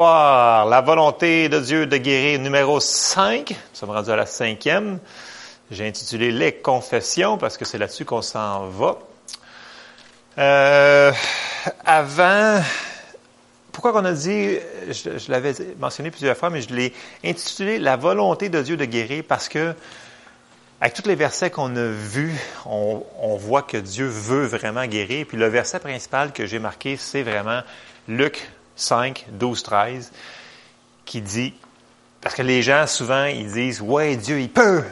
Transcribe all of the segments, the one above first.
La volonté de Dieu de guérir numéro 5. Nous sommes rendus à la cinquième. J'ai intitulé Les confessions parce que c'est là-dessus qu'on s'en va. Euh, avant, pourquoi qu'on a dit, je, l'avais mentionné plusieurs fois, mais je l'ai intitulé La volonté de Dieu de guérir parce que avec tous les versets qu'on a vus, on, on, voit que Dieu veut vraiment guérir. Puis le verset principal que j'ai marqué, c'est vraiment Luc 5, 12, 13, qui dit, parce que les gens, souvent, ils disent, ouais, Dieu, il peut.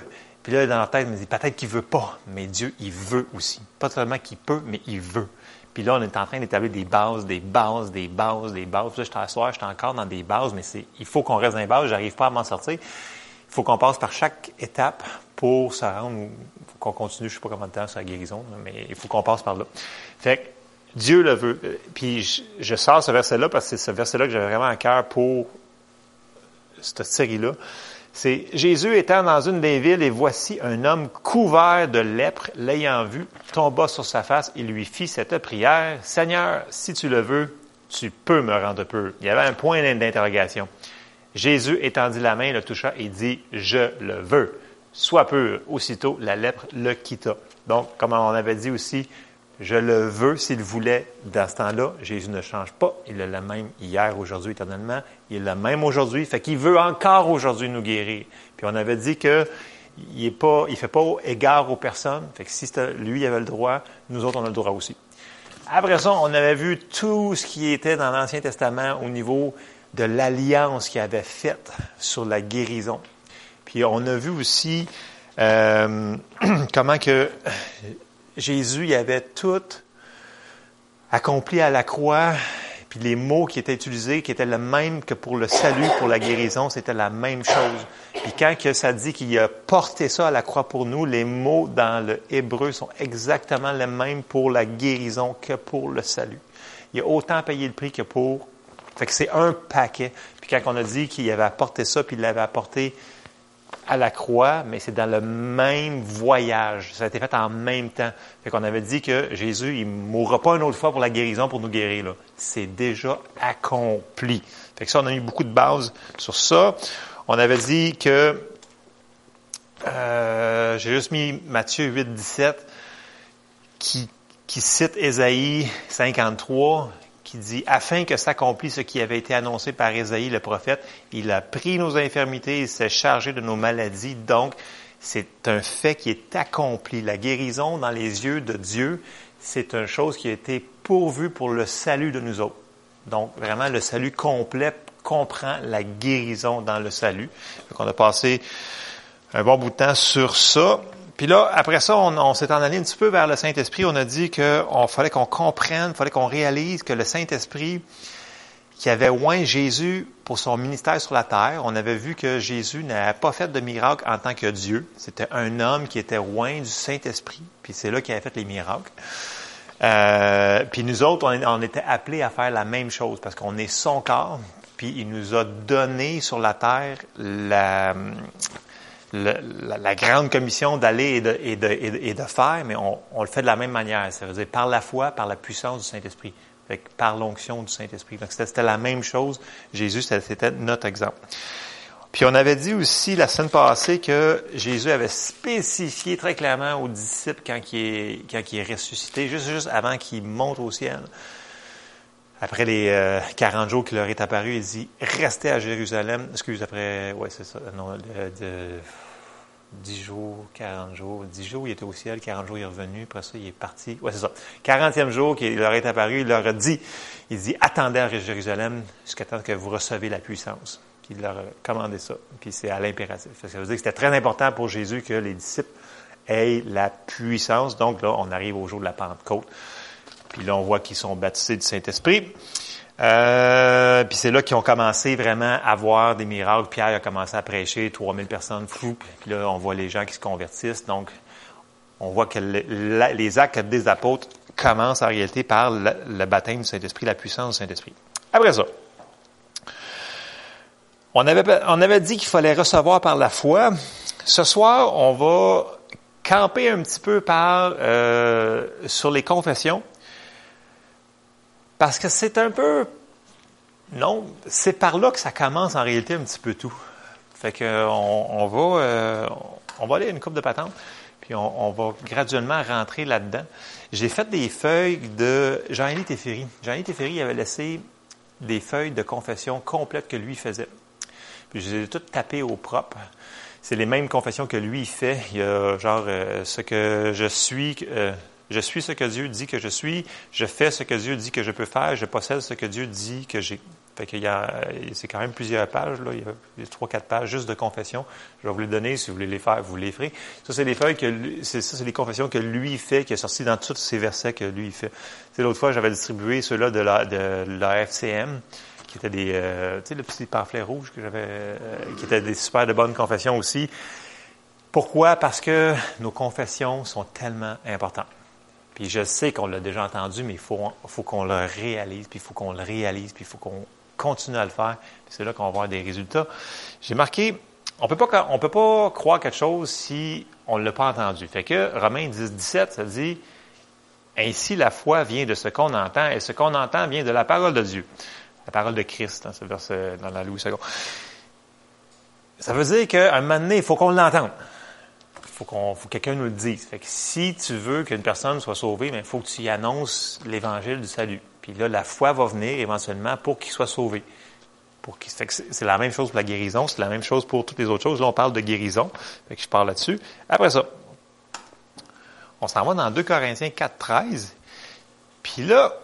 Puis là, dans la tête, ils me disent, peut-être qu'il veut pas, mais Dieu, il veut aussi. Pas seulement qu'il peut, mais il veut. Puis là, on est en train d'établir des bases, des bases, des bases, des bases. Puis là, je t'assois, je suis encore dans des bases, mais c'est, il faut qu'on reste dans les bases, j'arrive pas à m'en sortir. Il faut qu'on passe par chaque étape pour se rendre, qu'on continue, je sais pas combien de temps sur la guérison, mais il faut qu'on passe par là. Fait que, Dieu le veut. Puis je, sors ce verset-là parce que c'est ce verset-là que j'avais vraiment à cœur pour cette série-là. C'est Jésus étant dans une des villes et voici un homme couvert de lèpre, l'ayant vu, tomba sur sa face et lui fit cette prière. Seigneur, si tu le veux, tu peux me rendre peu. Il y avait un point d'interrogation. Jésus étendit la main, le toucha et dit, je le veux. Sois peu. Aussitôt, la lèpre le quitta. Donc, comme on avait dit aussi, je le veux s'il voulait dans ce temps-là. Jésus ne change pas. Il est le même hier, aujourd'hui, éternellement. Il est le même aujourd'hui. Fait qu'il veut encore aujourd'hui nous guérir. Puis on avait dit que il est pas, il fait pas égard aux personnes. Fait que si lui avait le droit, nous autres on a le droit aussi. Après ça, on avait vu tout ce qui était dans l'Ancien Testament au niveau de l'alliance qu'il avait faite sur la guérison. Puis on a vu aussi euh, comment que Jésus il avait tout accompli à la croix, puis les mots qui étaient utilisés, qui étaient le même que pour le salut, pour la guérison, c'était la même chose. Puis quand que ça dit qu'il a porté ça à la croix pour nous, les mots dans le hébreu sont exactement les mêmes pour la guérison que pour le salut. Il a autant payé le prix que pour... Fait que c'est un paquet. Puis quand on a dit qu'il avait apporté ça, puis il l'avait apporté à la croix, mais c'est dans le même voyage. Ça a été fait en même temps. Fait qu'on avait dit que Jésus, il mourra pas une autre fois pour la guérison, pour nous guérir. C'est déjà accompli. Fait que ça, on a eu beaucoup de bases sur ça. On avait dit que euh, j'ai juste mis Matthieu 8, 17 qui, qui cite Ésaïe 53 qui dit, afin que s'accomplisse ce qui avait été annoncé par Ésaïe le prophète, il a pris nos infirmités, il s'est chargé de nos maladies. Donc, c'est un fait qui est accompli. La guérison dans les yeux de Dieu, c'est une chose qui a été pourvue pour le salut de nous autres. Donc, vraiment, le salut complet comprend la guérison dans le salut. Donc, on a passé un bon bout de temps sur ça. Puis là, après ça, on, s'est en allé un petit peu vers le Saint-Esprit. On a dit qu'il fallait qu'on comprenne, fallait qu'on réalise que le Saint-Esprit qui avait oint Jésus pour son ministère sur la terre, on avait vu que Jésus n'avait pas fait de miracle en tant que Dieu. C'était un homme qui était oint du Saint-Esprit, puis c'est là qu'il avait fait les miracles. Euh, puis nous autres, on, on était appelés à faire la même chose parce qu'on est son corps, puis il nous a donné sur la terre la, la, grande commission d'aller et de, faire, mais on, le fait de la même manière. Ça veut dire par la foi, par la puissance du Saint-Esprit, par l'onction du Saint-Esprit. Donc c'était la même chose. Jésus, c'était notre exemple. Puis on avait dit aussi la semaine passée que Jésus avait spécifié très clairement aux disciples quand il est, ressuscité, juste avant qu'il monte au ciel. Après les 40 euh, jours qu'il leur est apparu, il dit restez à Jérusalem. Excuse, après, ouais, c'est ça. Non, de, 10 jours, 40 jours. 10 jours, il était au ciel, 40 jours, il est revenu. Après ça, il est parti. Ouais, c'est ça. 40e jour qu'il leur est apparu, il leur a dit, il dit, attendez à Jérusalem jusqu'à temps que vous recevez la puissance. Puis il leur a commandé ça. Puis c'est à l'impératif. Ça veut dire que c'était très important pour Jésus que les disciples aient la puissance. Donc là, on arrive au jour de la Pentecôte. Puis là, on voit qu'ils sont baptisés du Saint-Esprit. Euh, puis c'est là qu'ils ont commencé vraiment à voir des miracles. Pierre a commencé à prêcher, 3000 personnes floues. Puis là, on voit les gens qui se convertissent. Donc, on voit que les actes des apôtres commencent en réalité par le, baptême du Saint-Esprit, la puissance du Saint-Esprit. Après ça, on avait, on avait dit qu'il fallait recevoir par la foi. Ce soir, on va camper un petit peu par euh, sur les confessions. Parce que c'est un peu non, c'est par là que ça commence en réalité un petit peu tout. Fait que on, va, euh, on va aller à une coupe de patente, puis on, va graduellement rentrer là-dedans. J'ai fait des feuilles de Jean-Élie Teferi. Jean-Élie Teferi avait laissé des feuilles de confession complètes que lui faisait. Puis je les ai toutes tapées au propre. C'est les mêmes confessions que lui fait. Il y a genre euh, ce que je suis, euh, je suis ce que Dieu dit que je suis, je fais ce que Dieu dit que je peux faire, je possède ce que Dieu dit que j'ai. Fait qu'il y a, c'est quand même plusieurs pages, là. Il y a trois, quatre pages juste de confession. Je vais vous les donner. Si vous voulez les faire, vous les ferez. Ça, c'est les feuilles que, c'est ça, c'est les confessions que lui fait, qui est sorti dans tous ces versets que lui fait. C'est l'autre fois, j'avais distribué ceux-là de la, de la FCM, qui étaient des, euh, tu sais, le petit pamphlet rouge que j'avais, euh, qui étaient des super de bonnes confessions aussi. Pourquoi? Parce que nos confessions sont tellement importantes. Puis je sais qu'on l'a déjà entendu, mais il faut, faut qu'on le réalise, puis il faut qu'on le réalise, puis il faut qu'on continue à le faire. C'est là qu'on va avoir des résultats. J'ai marqué, on peut pas, on peut pas croire quelque chose si on ne l'a pas entendu. Fait que Romains 10, 17, ça dit, ainsi la foi vient de ce qu'on entend, et ce qu'on entend vient de la parole de Dieu. La parole de Christ, hein, ce verset dans la Louis II. Ça veut dire qu'à un moment donné, il faut qu'on l'entende faut qu'on, faut que quelqu'un nous le dise. Fait que si tu veux qu'une personne soit sauvée, il ben, faut que tu y annonces l'évangile du salut. Puis là, la foi va venir éventuellement pour qu'il soit sauvé. Pour qu'il, c'est la même chose pour la guérison, c'est la même chose pour toutes les autres choses. Là, on parle de guérison. Je parle là-dessus. Après ça, on s'en va dans 2 Corinthiens 4, 13. Puis là,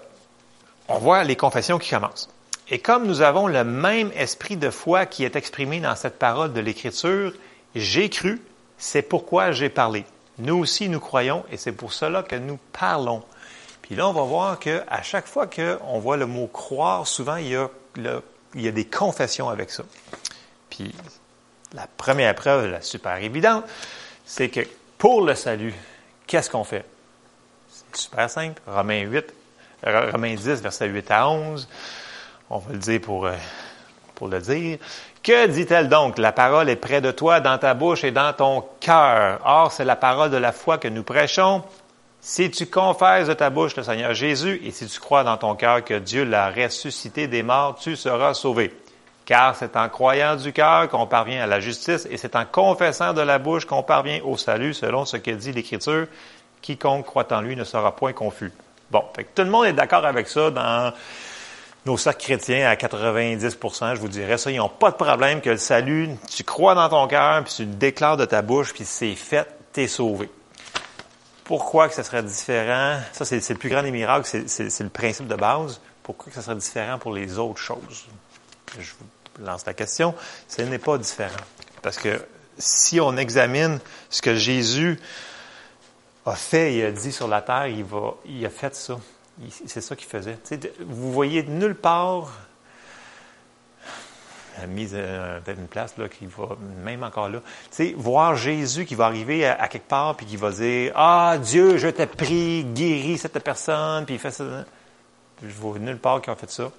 on voit les confessions qui commencent. Et comme nous avons le même esprit de foi qui est exprimé dans cette parole de l'Écriture, j'ai cru, c'est pourquoi j'ai parlé. Nous aussi, nous croyons et c'est pour cela que nous parlons. Puis là, on va voir que à chaque fois qu'on voit le mot croire, souvent, il y, a des confessions avec ça. Puis la première preuve, la super évidente, c'est que pour le salut, qu'est-ce qu'on fait? C'est super simple. Romains 8, Romains 10, versets 8 à 11. On va le dire pour, euh, pour le dire. Que dit-elle donc? La parole est près de toi, dans ta bouche et dans ton cœur. Or, c'est la parole de la foi que nous prêchons. Si tu confesses de ta bouche le Seigneur Jésus et si tu crois dans ton cœur que Dieu l'a ressuscité des morts, tu seras sauvé. Car c'est en croyant du cœur qu'on parvient à la justice et c'est en confessant de la bouche qu'on parvient au salut, selon ce que dit l'Écriture. Quiconque croit en lui ne sera point confus. Bon, tout le monde est d'accord avec ça dans nos cercles chrétiens à 90% je vous dirais ça, ils n'ont pas de problème que le salut, tu crois dans ton cœur, puis tu le déclares de ta bouche, puis c'est fait, t'es sauvé. Pourquoi que ça serait différent? Ça, c'est le plus grand des miracles, c'est le principe de base. Pourquoi que ça serait différent pour les autres choses? Je vous lance la question. Ce n'est pas différent. Parce que si on examine ce que Jésus a fait et a dit sur la terre, il, il a fait ça c'est ça qu'il faisait. vous voyez nulle part la mise euh, une place là, qui va, même encore là. Tu voir Jésus qui va arriver à, quelque part puis qui va dire Ah Dieu, je t'ai pris, guéri cette personne, puis il fait ça. Je vois nulle part qui a fait ça.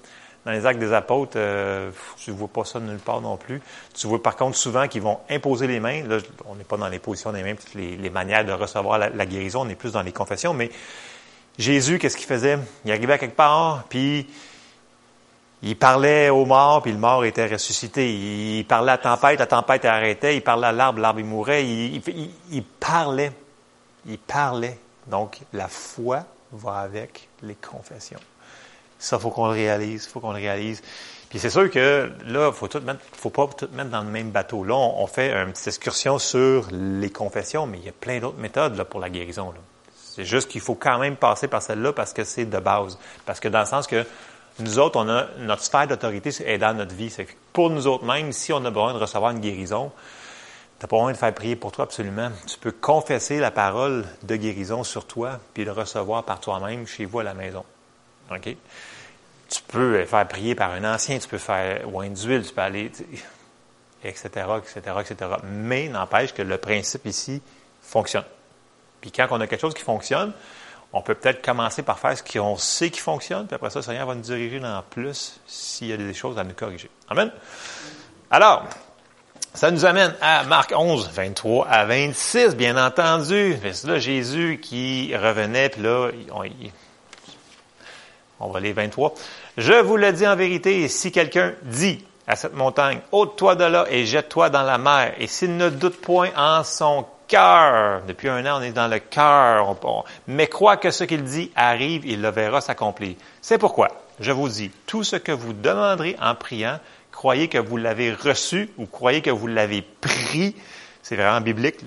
Dans les actes des apôtres, euh, tu ne vois pas ça nulle part non plus. Tu vois par contre souvent qu'ils vont imposer les mains. Là, on n'est pas dans les positions des mains, toutes les, manières de recevoir la, la, guérison, on est plus dans les confessions, mais Jésus, qu'est-ce qu'il faisait? Il arrivait à quelque part, puis il parlait aux morts, puis le mort était ressuscité. Il parlait à la tempête, la tempête arrêtait. Il parlait à l'arbre, l'arbre il mourait. Il, parlait. Il parlait. Donc, la foi va avec les confessions. Ça, faut qu'on le réalise. faut qu'on le réalise. Puis c'est sûr que là, faut tout mettre, faut pas tout mettre dans le même bateau. Là, on, fait une petite excursion sur les confessions, mais il y a plein d'autres méthodes là, pour la guérison. C'est juste qu'il faut quand même passer par celle-là parce que c'est de base. Parce que dans le sens que nous autres, on a notre sphère d'autorité est dans notre vie. C'est pour nous autres même, si on a besoin de recevoir une guérison, tu n'as pas besoin de faire prier pour toi absolument. Tu peux confesser la parole de guérison sur toi, puis le recevoir par toi-même chez vous à la maison. OK? Tu peux faire prier par un ancien, tu peux faire oin d'huile, tu peux aller, etc., etc., etc. Mais n'empêche que le principe ici fonctionne. Puis quand on a quelque chose qui fonctionne, on peut peut-être commencer par faire ce qu'on sait qui fonctionne, puis après ça, le Seigneur va nous diriger dans plus s'il y a des choses à nous corriger. Amen. Alors, ça nous amène à Marc 11, 23 à 26, bien entendu. C'est là Jésus qui revenait, puis là, On va les 23. Je vous le dis en vérité, si quelqu'un dit à cette montagne, ôte-toi de là et jette-toi dans la mer, et s'il ne doute point en son depuis un an on est dans le cœur, mais croit que ce qu'il dit arrive, il le verra s'accomplir. C'est pourquoi, je vous dis, tout ce que vous demanderez en priant, croyez que vous l'avez reçu ou croyez que vous l'avez pris c'est vraiment biblique.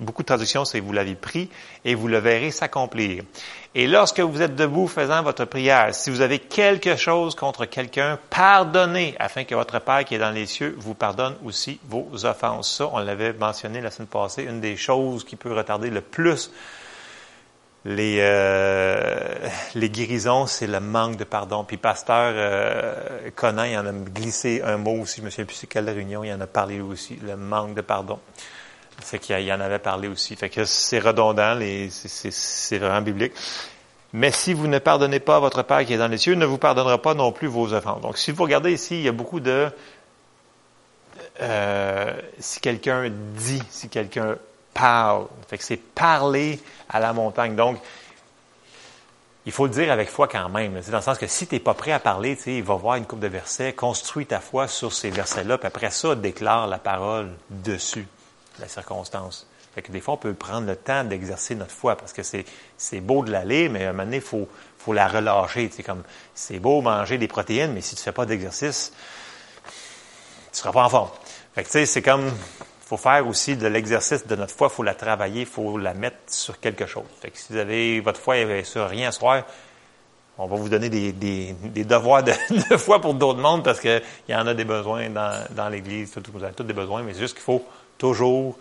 Beaucoup de traductions, c'est vous l'avez pris et vous le verrez s'accomplir. Et lorsque vous êtes debout faisant votre prière, si vous avez quelque chose contre quelqu'un, pardonnez afin que votre Père qui est dans les cieux vous pardonne aussi vos offenses. Ça, on l'avait mentionné la semaine passée, une des choses qui peut retarder le plus les, euh, les guérisons, c'est le manque de pardon. Puis pasteur euh, Conan, il en a glissé un mot aussi, je me souviens plus c'est quelle réunion, il en a parlé aussi, le manque de pardon. C'est qu'il en avait parlé aussi. Fait que c'est redondant, c'est vraiment biblique. Mais si vous ne pardonnez pas votre Père qui est dans les cieux, il ne vous pardonnera pas non plus vos offenses. Donc, si vous regardez ici, il y a beaucoup de... Euh, si quelqu'un dit, si quelqu'un parle. Fait c'est parler à la montagne. Donc, il faut le dire avec foi quand même. C'est dans le sens que si tu n'es pas prêt à parler, il va voir une coupe de versets, construis ta foi sur ces versets-là, puis après ça, déclare la parole dessus, la circonstance. Fait que des fois, on peut prendre le temps d'exercer notre foi parce que c'est, beau de l'aller, mais à un moment donné, il faut, faut la relâcher. C'est comme, c'est beau manger des protéines, mais si tu fais pas d'exercice, tu seras pas en forme. Fait que tu sais, c'est comme, faut faire aussi de l'exercice de notre foi, faut la travailler, il faut la mettre sur quelque chose. Fait que si vous avez votre foi est sur rien ce soir, on va vous donner des, des, des devoirs de, de, foi pour d'autres mondes parce qu'il y en a des besoins dans, dans l'Église. Vous avez tous des besoins, mais c'est juste qu'il faut toujours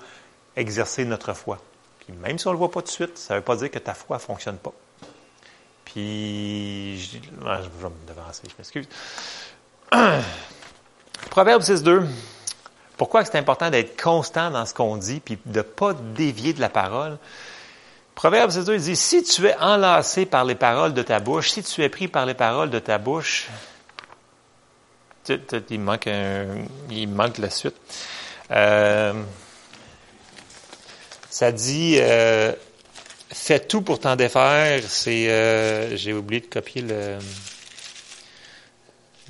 exercer notre foi. Même si on ne le voit pas tout de suite, ça ne veut pas dire que ta foi ne fonctionne pas. Puis, je, je vais me devancer, je m'excuse. Proverbe 6.2. Pourquoi c'est important d'être constant dans ce qu'on dit puis de ne pas dévier de la parole? Proverbe 2 dit, si tu es enlacé par les paroles de ta bouche, si tu es pris par les paroles de ta bouche, il manque, il manque la suite. Euh, ça dit, euh, fais tout pour t'en défaire. C'est, euh, j'ai oublié de copier le.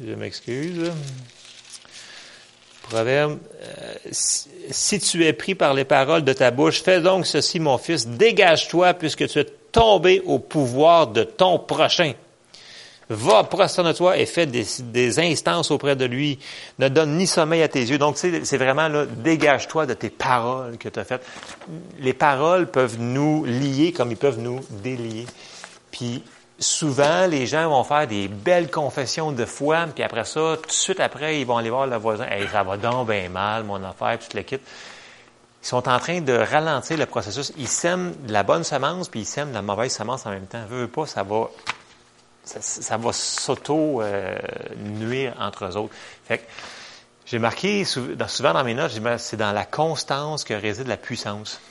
Je m'excuse. Proverbe, si tu es pris par les paroles de ta bouche, fais donc ceci, mon fils, dégage-toi puisque tu es tombé au pouvoir de ton prochain. Va, prosterne-toi et fais des, instances auprès de lui. Ne donne ni sommeil à tes yeux. Donc, c'est vraiment là, dégage-toi de tes paroles que tu as faites. Les paroles peuvent nous lier comme ils peuvent nous délier. Puis, souvent, les gens vont faire des belles confessions de foi, puis après ça, tout de suite après, ils vont aller voir le voisin. Hey, ça va donc bien mal, mon affaire, puis tu le quittes. Ils sont en train de ralentir le processus. Ils sèment la bonne semence, puis ils sèment la mauvaise semence en même temps. Veux, veux pas, ça va, ça, va s'auto-nuire entre eux autres. Fait que, j'ai marqué souvent dans mes notes, c'est dans la constance que réside la puissance.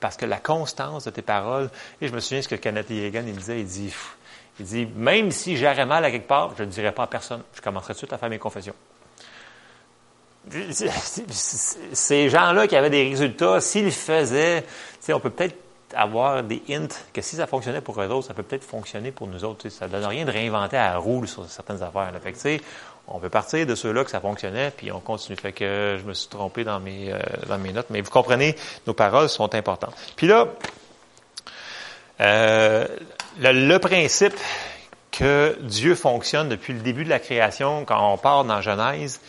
Parce que la constance de tes paroles, et je me souviens ce que Kenneth Yegan, il disait, il dit, il dit, même si j'aurais mal à quelque part, je ne dirais pas à personne. Je commencerai tout de suite à faire mes confessions. Ces gens-là qui avaient des résultats, s'ils faisaient, on peut peut-être avoir des hints que si ça fonctionnait pour eux autres, ça peut peut-être fonctionner pour nous autres. Ça ne donne rien de réinventer à la sur certaines affaires. Fait on peut partir de ceux-là que ça fonctionnait, puis on continue. Fait que je me suis trompé dans mes, euh, dans mes notes, mais vous comprenez, nos paroles sont importantes. Puis là, euh, le, principe que Dieu fonctionne depuis le début de la création, quand on part dans Genèse,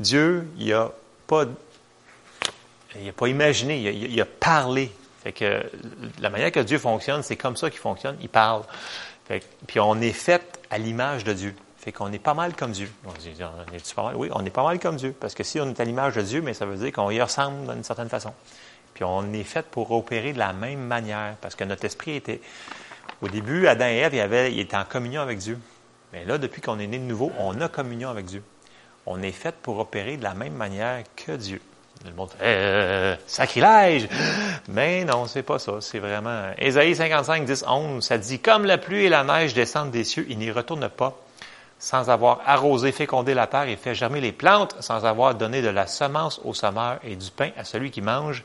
Dieu, il a pas, pas imaginé, il a, parlé. Fait que la manière que Dieu fonctionne, c'est comme ça qu'il fonctionne, il parle. Puis on est fait à l'image de Dieu. Fait qu'on est pas mal comme Dieu. On pas mal? Oui, on est pas mal comme Dieu. Parce que si on est à l'image de Dieu, mais ça veut dire qu'on y ressemble d'une certaine façon. Puis on est fait pour opérer de la même manière. Parce que notre esprit était, au début, Adam et Ève, il, avait, il était en communion avec Dieu. Mais là, depuis qu'on est né de nouveau, on a communion avec Dieu. On est fait pour opérer de la même manière que Dieu. Le monde euh, sacrilège! Mais non, c'est pas ça. C'est vraiment. Ésaïe 55, 10, 11, ça dit Comme la pluie et la neige descendent des cieux, il n'y retourne pas sans avoir arrosé, fécondé la terre et fait germer les plantes, sans avoir donné de la semence au semeur et du pain à celui qui mange.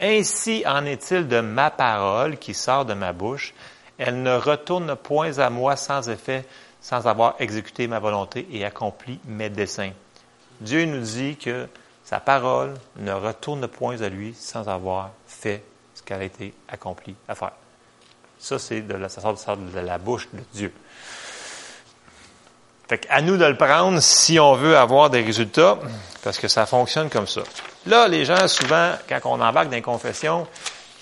Ainsi en est-il de ma parole qui sort de ma bouche. Elle ne retourne point à moi sans effet, sans avoir exécuté ma volonté et accompli mes desseins. Dieu nous dit que sa parole ne retourne point à lui sans avoir fait ce qu'elle a été accompli à faire. Ça, c'est de la, ça sort de la bouche de Dieu. Fait à nous de le prendre si on veut avoir des résultats, parce que ça fonctionne comme ça. Là, les gens, souvent, quand on embarque dans une confession,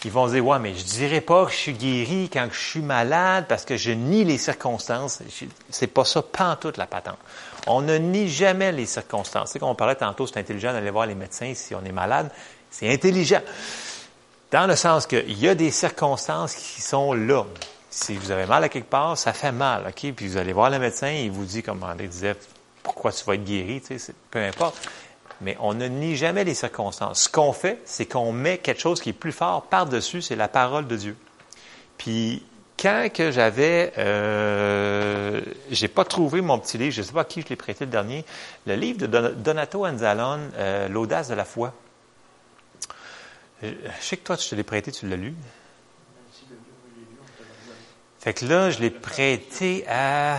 ils vont dire, ouais, mais je dirais pas que je suis guéri quand je suis malade parce que je nie les circonstances. C'est pas ça, pas toute la patente. On ne nie jamais les circonstances. Tu sais, comme on parlait tantôt, c'est intelligent d'aller voir les médecins si on est malade. C'est intelligent. Dans le sens qu'il y a des circonstances qui sont là. Si vous avez mal à quelque part, ça fait mal, OK? Puis vous allez voir le médecin, il vous dit, comme André disait, pourquoi tu vas être guéri, tu sais, peu importe mais on ne nie jamais les circonstances. Ce qu'on fait, c'est qu'on met quelque chose qui est plus fort par-dessus, c'est la parole de Dieu. Puis quand que j'avais, euh, j'ai pas trouvé mon petit livre, je sais pas à qui je l'ai prêté le dernier, le livre de Donato Anzalone, euh, L'audace de la foi. Je sais que toi, tu te l'ai prêté, tu l'as lu. Fait que là, je l'ai prêté à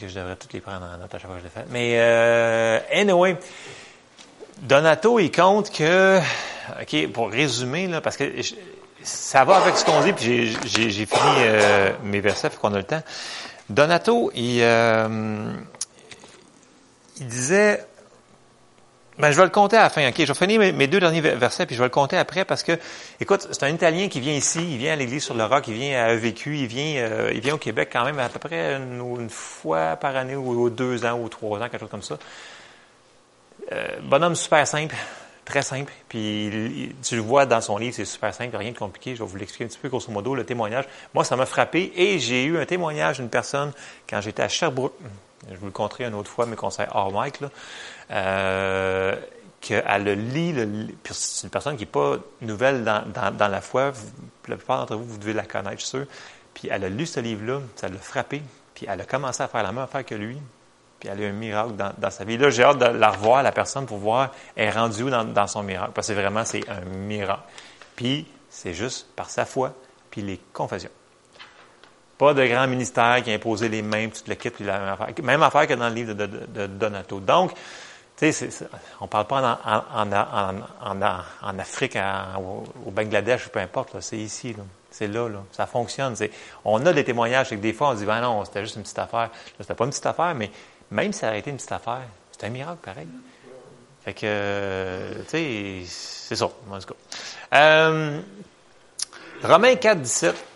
que je devrais toutes les prendre en note à chaque fois que je l'ai fait. Mais, euh, anyway, Donato, il compte que, OK, pour résumer, là, parce que ça va avec ce qu'on dit, puis j'ai fini euh, mes versets, puis qu'on a le temps. Donato, il, euh, il disait, ben, je vais le compter à la fin. OK, je vais finir mes, deux derniers versets, puis je vais le compter après parce que, écoute, c'est un Italien qui vient ici, il vient à l'église sur le roc, il vient à EVQ, il vient, euh, il vient au Québec quand même à peu près une, fois par année ou, deux ans ou trois ans, quelque chose comme ça. Euh, bonhomme super simple, très simple. Puis tu le vois dans son livre, c'est super simple, rien de compliqué. Je vais vous l'expliquer un petit peu grosso modo, le témoignage. Moi, ça m'a frappé et j'ai eu un témoignage d'une personne quand j'étais à Sherbrooke. Je vous le conterai une autre fois, mes conseils hors mic, là euh, qu'elle le lit, le, c'est une personne qui n'est pas nouvelle dans, dans, la foi, la plupart d'entre vous, vous devez la connaître, je suis sûr, puis elle a lu ce livre-là, ça l'a frappé, puis elle a commencé à faire la même affaire que lui, puis elle a eu un miracle dans, dans sa vie. Là, j'ai hâte de la revoir, la personne, pour voir, elle est rendue où dans, dans son miracle, parce que vraiment, c'est un miracle. Puis, c'est juste par sa foi, puis les confessions. Pas de grand ministère qui a imposé les mêmes, toute l'équipe, la même affaire. Même affaire que dans le livre de, Donato. Donc, tu sais, on parle pas en, Afrique, au, Bangladesh, peu importe, c'est ici, c'est là, là, ça fonctionne. On a des témoignages, et que des fois, on dit, ben non, c'était juste une petite affaire. C'était pas une petite affaire, mais même si ça a été une petite affaire, c'est un miracle pareil. Fait que, tu sais, c'est ça, en tout cas. Euh, Romains 4, 17.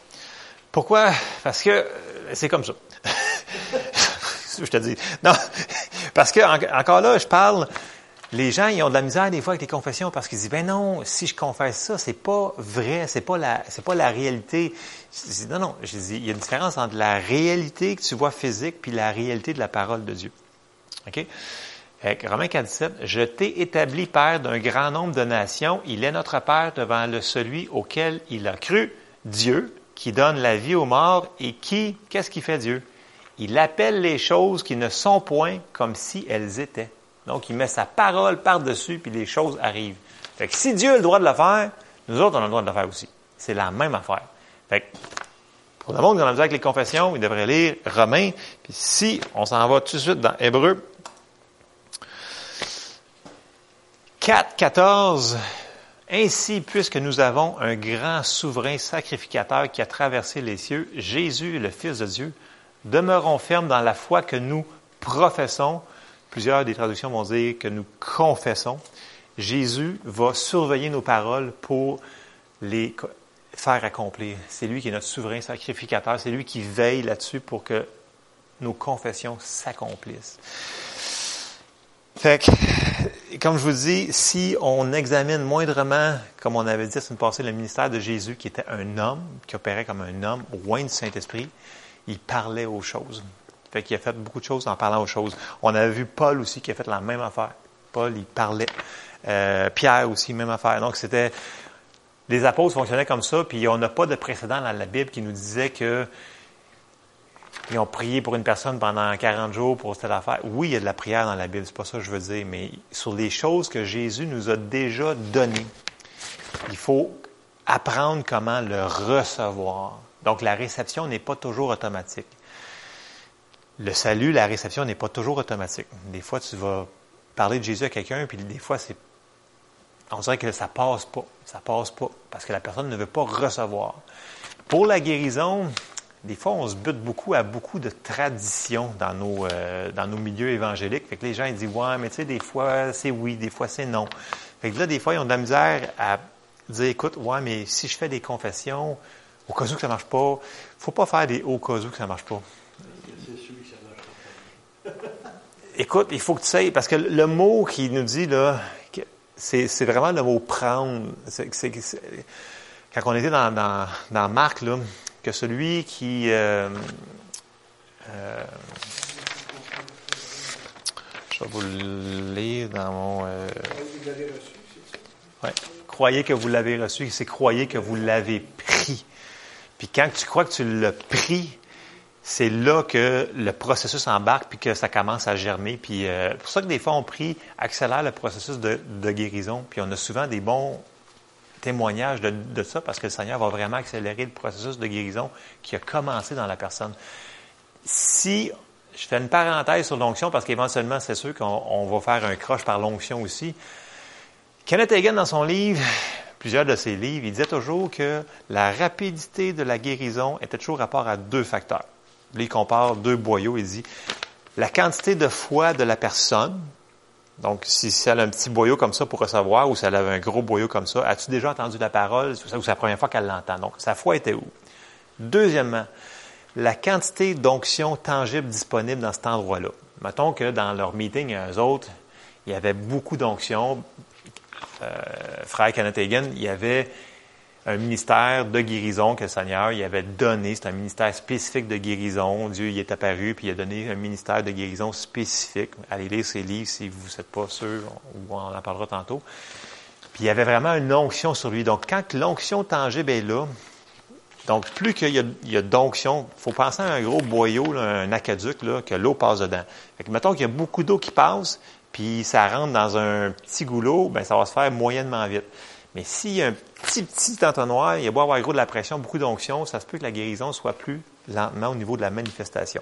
Pourquoi? Parce que c'est comme ça. je te dis. Non, parce que, encore là, je parle, les gens, ils ont de la misère des fois avec les confessions parce qu'ils disent, ben non, si je confesse ça, c'est pas vrai, c'est pas la, c'est pas la réalité. Je dis, non, non, je dis, il y a une différence entre la réalité que tu vois physique puis la réalité de la parole de Dieu. OK? Romains 4, Je t'ai établi père d'un grand nombre de nations. Il est notre père devant le celui auquel il a cru, Dieu, qui donne la vie aux morts et qui, qu'est-ce qui fait Dieu? Il appelle les choses qui ne sont point comme si elles étaient. Donc, il met sa parole par-dessus, puis les choses arrivent. Fait que si Dieu a le droit de le faire, nous autres, on a le droit de le faire aussi. C'est la même affaire. Fait que, pour le monde qui a besoin avec les confessions, il devrait lire Romains. Puis si on s'en va tout de suite dans Hébreu 4, 14, ainsi, puisque nous avons un grand souverain sacrificateur qui a traversé les cieux, Jésus, le Fils de Dieu, Demeurons fermes dans la foi que nous professons. Plusieurs des traductions vont dire que nous confessons. Jésus va surveiller nos paroles pour les faire accomplir. C'est lui qui est notre souverain sacrificateur. C'est lui qui veille là-dessus pour que nos confessions s'accomplissent. Fait que, comme je vous dis, si on examine moindrement, comme on avait dit la semaine passée, le ministère de Jésus, qui était un homme, qui opérait comme un homme, loin du Saint-Esprit, il parlait aux choses. Fait qu'il a fait beaucoup de choses en parlant aux choses. On a vu Paul aussi qui a fait la même affaire. Paul, il parlait. Euh, Pierre aussi, même affaire. Donc, c'était... Les apôtres fonctionnaient comme ça, puis on n'a pas de précédent dans la Bible qui nous disait que ils ont prié pour une personne pendant 40 jours pour cette affaire. Oui, il y a de la prière dans la Bible, c'est pas ça que je veux dire, mais sur les choses que Jésus nous a déjà données, il faut apprendre comment le recevoir Donc, la réception n'est pas toujours automatique. Le salut, la réception n'est pas toujours automatique. Des fois, tu vas parler de Jésus à quelqu'un, puis des fois, on dirait que ça passe pas. Ça passe pas parce que la personne ne veut pas recevoir. Pour la guérison, des fois, on se bute beaucoup à beaucoup de traditions dans nos, euh, dans nos milieux évangéliques. Fait que les gens ils disent Ouais, mais tu sais, des fois c'est oui, des fois c'est non. Fait que là, des fois, ils ont de la misère à dire Écoute, ouais, mais si je fais des confessions, au cas où que ça marche pas, faut pas faire des au cas où que ça marche pas. Écoute, il faut que tu sais, parce que le mot qui nous dit là, c'est vraiment le mot prendre. quand on était dans, dans, dans Marc, là, que celui qui. Euh, euh, je vais vous lire dans mon. Euh. Croyez que vous l'avez reçu, c'est croyez que vous l'avez pris. Puis quand tu crois que tu l'as pris, c'est là que le processus embarque puis que ça commence à germer. Puis pour ça que des fois on prie accélère le processus de, guérison. Puis on a souvent des bons témoignages de, de, ça parce que le Seigneur va vraiment accélérer le processus de guérison qui a commencé dans la personne. Si je fais une parenthèse sur l'onction parce qu'éventuellement c'est sûr qu'on va faire un croche par l'onction aussi. Kenneth Hagin dans son livre plusieurs de ses livres, il disait toujours que la rapidité de la guérison était toujours rapport à deux facteurs. Là, il compare deux boyaux. Il dit la quantité de foi de la personne. Donc, si, elle a un petit boyau comme ça pour recevoir, ou si elle avait un gros boyau comme ça, as-tu déjà entendu la parole, ou c'est la première fois qu'elle l'entend? Donc, sa foi était où? Deuxièmement, la quantité d'onction tangible disponible dans cet endroit-là. Mettons que dans leur meeting, eux autres, il y avait beaucoup d'onction. Euh, frère Kenneth il y avait un ministère de guérison que le Seigneur il avait donné. C'est un ministère spécifique de guérison. Dieu y est apparu, puis il a donné un ministère de guérison spécifique. Allez lire ses livres si vous n'êtes pas sûr, on en parlera tantôt. Puis il y avait vraiment une onction sur lui. Donc, quand l'onction tangible est là, donc plus qu'il y a, d'onction, il faut penser à un gros boyau, un aqueduc, que l'eau passe dedans. Fait que mettons qu'il y a beaucoup d'eau qui passe, puis ça rentre dans un petit goulot, ben ça va se faire moyennement vite. Mais s'il y a un petit, petit entonnoir, il y a beau avoir gros de la pression, beaucoup d'onction, ça se peut que la guérison soit plus lentement au niveau de la manifestation.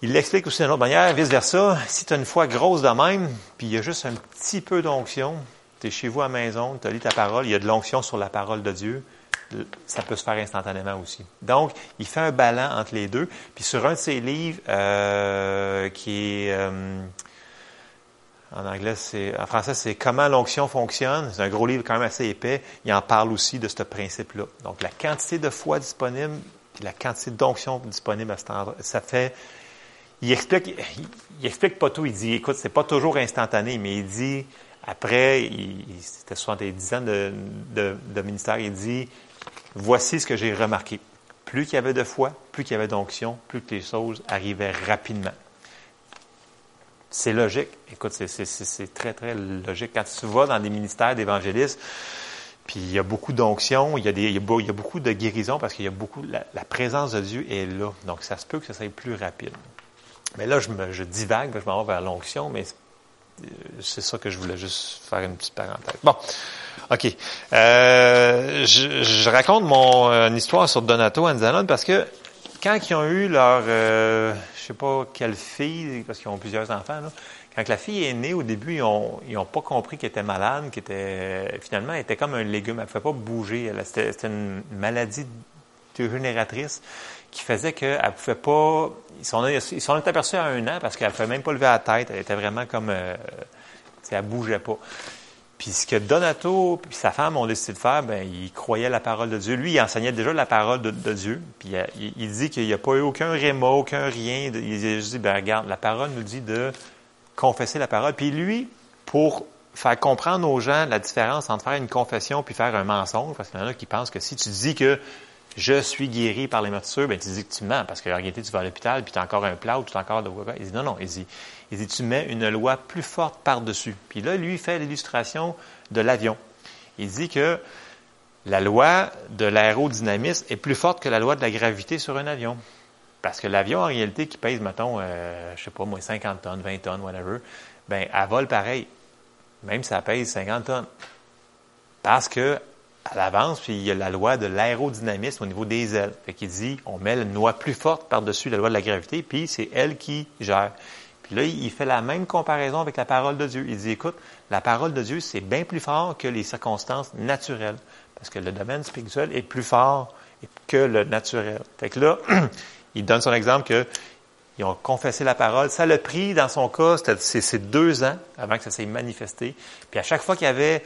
Il l'explique aussi d'une autre manière, vice-versa. Si tu as une foi grosse de même, puis il y a juste un petit peu d'onction, tu es chez vous à la maison, tu as lu ta parole, il y a de l'onction sur la parole de Dieu, ça peut se faire instantanément aussi. Donc, il fait un ballon entre les deux. Puis sur un de ses livres, euh, qui est... Euh, en anglais, en français, c'est Comment l'onction fonctionne. C'est un gros livre quand même assez épais. Il en parle aussi de ce principe-là. Donc, la quantité de foi disponible, la quantité d'onction disponible à cet endroit, ça fait. Il explique, il, explique pas tout. Il dit, écoute, c'est pas toujours instantané, mais il dit, après, il, c'était souvent des dizaines de, de, ministères, il dit, voici ce que j'ai remarqué. Plus qu'il y avait de foi, plus qu'il y avait d'onction, plus que les choses arrivaient rapidement. C'est logique. Écoute, c'est très, très logique. Quand tu vas dans des ministères d'évangélistes, puis il y a beaucoup d'onction, il, y a il, y a beaucoup de guérison parce qu'il y a beaucoup, la, présence de Dieu est là. Donc, ça se peut que ça soit plus rapide. Mais là, je, me, divague, je m'en vais vers l'onction, mais c'est ça que je voulais juste faire une petite parenthèse. Bon, OK. Euh, je, raconte mon euh, histoire sur Donato Anzalone parce que quand ils ont eu leur, euh, je sais pas quelle fille, parce qu'ils ont plusieurs enfants, là, quand la fille est née, au début, ils n'ont ils ont pas compris qu'elle était malade, qu'elle était, finalement, elle était comme un légume. Elle ne pouvait pas bouger. C'était une maladie dégénératrice qui faisait qu'elle ne pouvait pas. Ils s'en sont aperçus à un an parce qu'elle ne pouvait même pas lever la tête. Elle était vraiment comme. Euh, elle bougeait pas. Puis ce que Donato et sa femme ont décidé de faire, ben ils croyaient la parole de Dieu. Lui, il enseignait déjà la parole de, Dieu. Puis il, dit qu'il n'y a pas eu aucun réma, aucun rien. Il dit, ben regarde, la parole nous dit de confesser la parole. Puis lui, pour faire comprendre aux gens la différence entre faire une confession puis faire un mensonge, parce qu'il y en a qui pensent que si tu dis que je suis guéri par les meurtrisseurs, ben tu dis que tu mens, parce que en réalité, tu vas à l'hôpital, puis tu as encore un plat ou tu encore de Il dit non, non, il dit, il dit, tu mets une loi plus forte par-dessus. Puis là, lui, il fait l'illustration de l'avion. Il dit que la loi de l'aérodynamisme est plus forte que la loi de la gravité sur un avion. Parce que l'avion, en réalité, qui pèse, mettons, euh, je sais pas, moins 50 tonnes, 20 tonnes, whatever, ben, elle vole pareil. Même si ça pèse 50 tonnes. Parce que à l'avance, puis il y a la loi de l'aérodynamisme au niveau des ailes. Fait qu'il dit, on met une loi plus forte par-dessus la loi de la gravité, puis c'est elle qui gère. Puis là, il fait la même comparaison avec la parole de Dieu. Il dit, écoute, la parole de Dieu, c'est bien plus fort que les circonstances naturelles, parce que le domaine spirituel est plus fort que le naturel. Fait que là, il donne son exemple que ils ont confessé la parole. Ça l'a pris, dans son cas, c'est deux ans avant que ça s'est manifesté. Puis à chaque fois qu'il y avait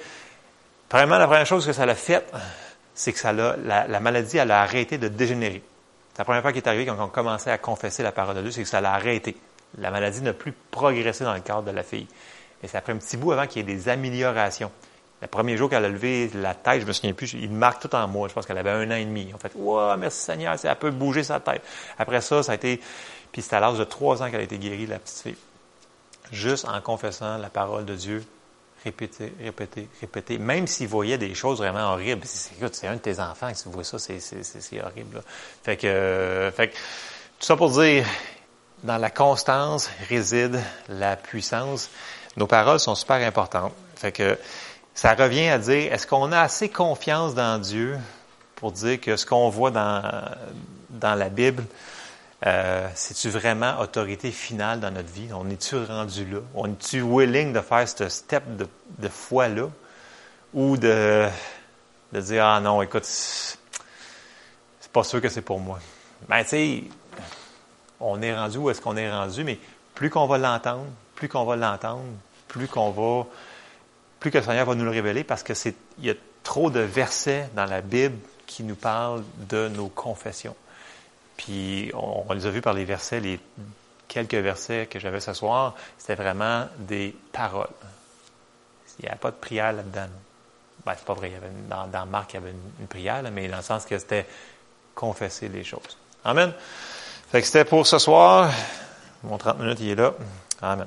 Premièrement, la première chose que ça l'a fait, c'est que ça l'a, la, maladie, elle a arrêté de dégénérer. C'est la première fois qui est arrivée quand on commençait à confesser la parole de Dieu, c'est que ça l'a arrêté. La maladie n'a plus progressé dans le corps de la fille. Et ça a pris un petit bout avant qu'il y ait des améliorations. Le premier jour qu'elle a levé la tête, je me souviens plus, il marque tout en moi. Je pense qu'elle avait un an et demi. En fait, wow, merci Seigneur, elle peut bouger sa tête. Après ça, ça a été, puis c'était à l'âge de trois ans qu'elle a été guérie, la petite fille. Juste en confessant la parole de Dieu répéter, répéter, répéter, même s'il voyait des choses vraiment horribles. C'est un de tes enfants, si tu vois ça, c'est, horrible. Fait que, fait que, tout ça pour dire, dans la constance réside la puissance. Nos paroles sont super importantes. Fait que, ça revient à dire, est-ce qu'on a assez confiance dans Dieu pour dire que ce qu'on voit dans, dans la Bible, euh, C'est-tu vraiment autorité finale dans notre vie? On est-tu rendu là? On est-tu willing de faire ce step de, foi-là? Ou de, de dire, ah non, écoute, c'est pas sûr que c'est pour moi. Ben, tu sais, on est rendu où est-ce qu'on est rendu, mais plus qu'on va l'entendre, plus qu'on va l'entendre, plus qu'on va, plus que le Seigneur va nous le révéler parce que c'est, il y a trop de versets dans la Bible qui nous parlent de nos confessions. Puis on, les a vus par les versets, les quelques versets que j'avais ce soir, c'était vraiment des paroles. Il n'y a pas de prière là-dedans. Ben, c'est pas vrai. dans, dans, Marc, il y avait une, prière, mais dans le sens que c'était confesser les choses. Amen. Fait que c'était pour ce soir. Mon 30 minutes, il est là. Amen.